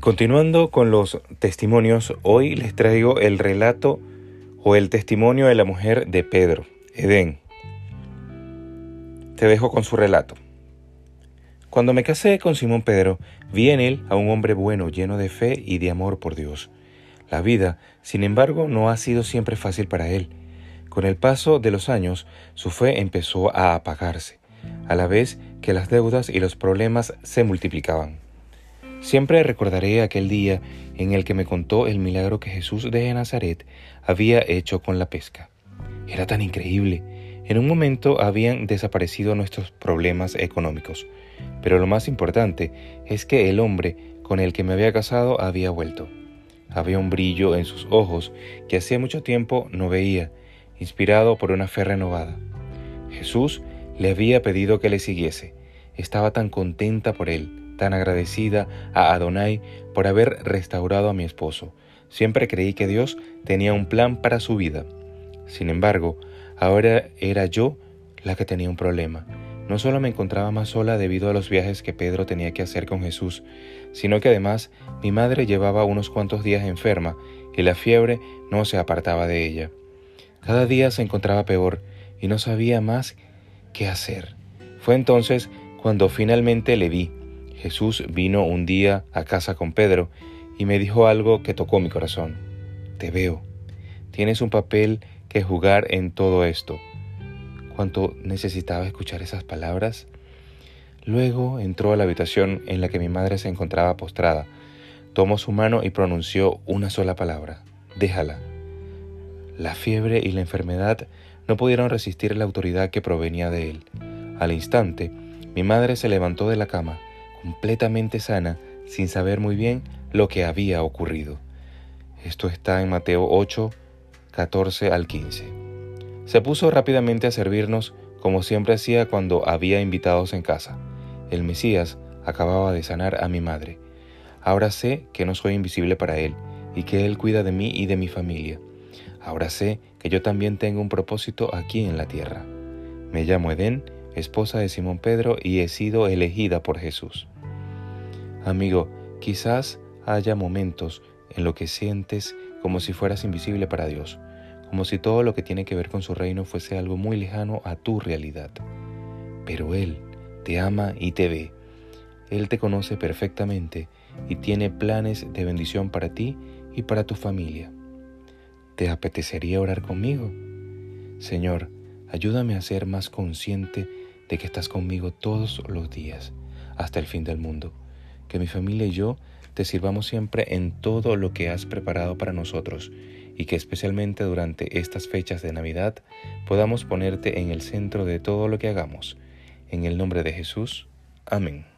continuando con los testimonios, hoy les traigo el relato o el testimonio de la mujer de Pedro, Edén. Te dejo con su relato. Cuando me casé con Simón Pedro, vi en él a un hombre bueno, lleno de fe y de amor por Dios. La vida, sin embargo, no ha sido siempre fácil para él. Con el paso de los años, su fe empezó a apagarse, a la vez que las deudas y los problemas se multiplicaban. Siempre recordaré aquel día en el que me contó el milagro que Jesús de Nazaret había hecho con la pesca. Era tan increíble. En un momento habían desaparecido nuestros problemas económicos, pero lo más importante es que el hombre con el que me había casado había vuelto. Había un brillo en sus ojos que hacía mucho tiempo no veía, inspirado por una fe renovada. Jesús le había pedido que le siguiese. Estaba tan contenta por él, tan agradecida a Adonai por haber restaurado a mi esposo. Siempre creí que Dios tenía un plan para su vida. Sin embargo, ahora era yo la que tenía un problema. No solo me encontraba más sola debido a los viajes que Pedro tenía que hacer con Jesús, sino que además mi madre llevaba unos cuantos días enferma y la fiebre no se apartaba de ella. Cada día se encontraba peor y no sabía más qué hacer. Fue entonces cuando finalmente le vi. Jesús vino un día a casa con Pedro y me dijo algo que tocó mi corazón. Te veo. Tienes un papel que jugar en todo esto cuánto necesitaba escuchar esas palabras. Luego entró a la habitación en la que mi madre se encontraba postrada, tomó su mano y pronunció una sola palabra, déjala. La fiebre y la enfermedad no pudieron resistir la autoridad que provenía de él. Al instante, mi madre se levantó de la cama, completamente sana, sin saber muy bien lo que había ocurrido. Esto está en Mateo 8, 14 al 15. Se puso rápidamente a servirnos como siempre hacía cuando había invitados en casa. El Mesías acababa de sanar a mi madre. Ahora sé que no soy invisible para Él y que Él cuida de mí y de mi familia. Ahora sé que yo también tengo un propósito aquí en la tierra. Me llamo Edén, esposa de Simón Pedro, y he sido elegida por Jesús. Amigo, quizás haya momentos en los que sientes como si fueras invisible para Dios como si todo lo que tiene que ver con su reino fuese algo muy lejano a tu realidad. Pero Él te ama y te ve. Él te conoce perfectamente y tiene planes de bendición para ti y para tu familia. ¿Te apetecería orar conmigo? Señor, ayúdame a ser más consciente de que estás conmigo todos los días, hasta el fin del mundo. Que mi familia y yo te sirvamos siempre en todo lo que has preparado para nosotros y que especialmente durante estas fechas de Navidad podamos ponerte en el centro de todo lo que hagamos. En el nombre de Jesús. Amén.